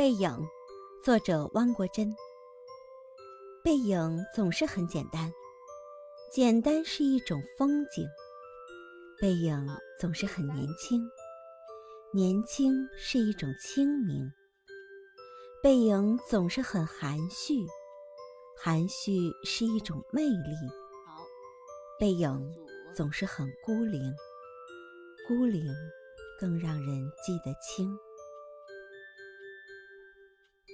背影作者汪国真。背影总是很简单简单是一种风景。背影总是很年轻年轻是一种清明。背影总是很含蓄含蓄是一种魅力背影总是很孤零孤零更让人记得清。